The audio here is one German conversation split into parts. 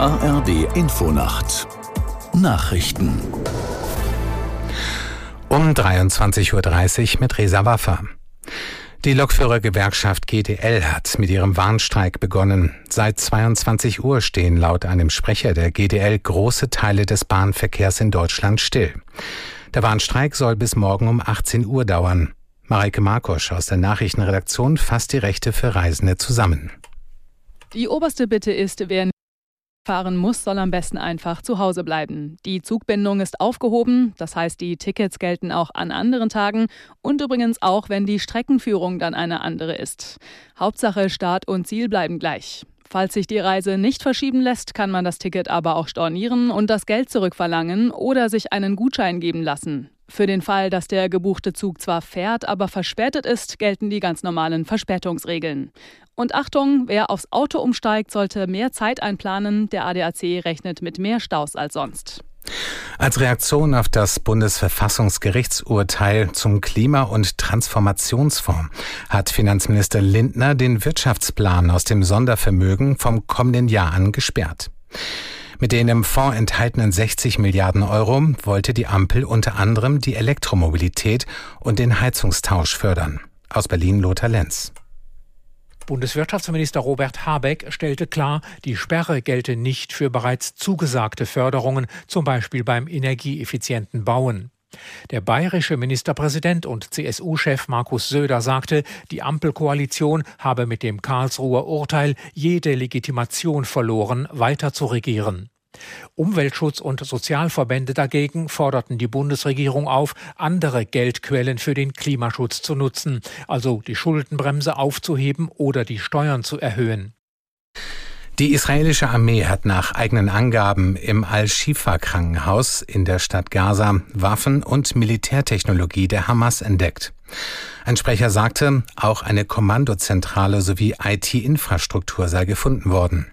ARD Infonacht Nachrichten um 23.30 Uhr mit Resa Waffer. Die Lokführergewerkschaft GDL hat mit ihrem Warnstreik begonnen. Seit 22 Uhr stehen laut einem Sprecher der GDL große Teile des Bahnverkehrs in Deutschland still. Der Warnstreik soll bis morgen um 18 Uhr dauern. Mareike Markosch aus der Nachrichtenredaktion fasst die Rechte für Reisende zusammen. Die oberste Bitte ist, wer fahren muss, soll am besten einfach zu Hause bleiben. Die Zugbindung ist aufgehoben, das heißt, die Tickets gelten auch an anderen Tagen und übrigens auch, wenn die Streckenführung dann eine andere ist. Hauptsache Start und Ziel bleiben gleich. Falls sich die Reise nicht verschieben lässt, kann man das Ticket aber auch stornieren und das Geld zurückverlangen oder sich einen Gutschein geben lassen. Für den Fall, dass der gebuchte Zug zwar fährt, aber verspätet ist, gelten die ganz normalen Verspätungsregeln. Und Achtung, wer aufs Auto umsteigt, sollte mehr Zeit einplanen. Der ADAC rechnet mit mehr Staus als sonst. Als Reaktion auf das Bundesverfassungsgerichtsurteil zum Klima- und Transformationsfonds hat Finanzminister Lindner den Wirtschaftsplan aus dem Sondervermögen vom kommenden Jahr an gesperrt. Mit den im Fonds enthaltenen 60 Milliarden Euro wollte die Ampel unter anderem die Elektromobilität und den Heizungstausch fördern. Aus Berlin Lothar Lenz. Bundeswirtschaftsminister Robert Habeck stellte klar, die Sperre gelte nicht für bereits zugesagte Förderungen, zum Beispiel beim energieeffizienten Bauen. Der bayerische Ministerpräsident und CSU-Chef Markus Söder sagte, die Ampelkoalition habe mit dem Karlsruher Urteil jede Legitimation verloren, weiter zu regieren. Umweltschutz und Sozialverbände dagegen forderten die Bundesregierung auf, andere Geldquellen für den Klimaschutz zu nutzen, also die Schuldenbremse aufzuheben oder die Steuern zu erhöhen. Die israelische Armee hat nach eigenen Angaben im Al-Shifa-Krankenhaus in der Stadt Gaza Waffen und Militärtechnologie der Hamas entdeckt. Ein Sprecher sagte, auch eine Kommandozentrale sowie IT-Infrastruktur sei gefunden worden.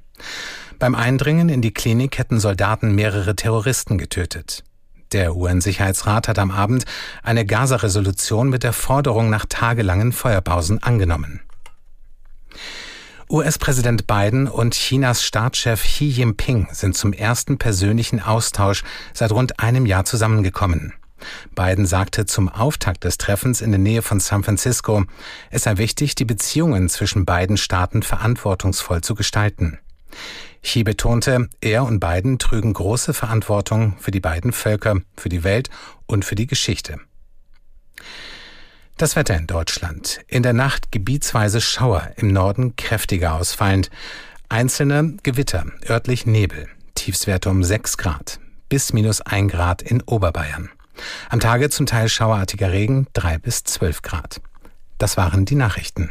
Beim Eindringen in die Klinik hätten Soldaten mehrere Terroristen getötet. Der UN-Sicherheitsrat hat am Abend eine Gaza-Resolution mit der Forderung nach tagelangen Feuerpausen angenommen. US-Präsident Biden und Chinas Staatschef Xi Jinping sind zum ersten persönlichen Austausch seit rund einem Jahr zusammengekommen. Biden sagte zum Auftakt des Treffens in der Nähe von San Francisco, es sei wichtig, die Beziehungen zwischen beiden Staaten verantwortungsvoll zu gestalten. Xi betonte, er und Biden trügen große Verantwortung für die beiden Völker, für die Welt und für die Geschichte. Das Wetter in Deutschland. In der Nacht gebietsweise Schauer, im Norden kräftiger ausfallend. Einzelne Gewitter, örtlich Nebel. Tiefswerte um 6 Grad bis minus 1 Grad in Oberbayern. Am Tage zum Teil schauerartiger Regen 3 bis 12 Grad. Das waren die Nachrichten.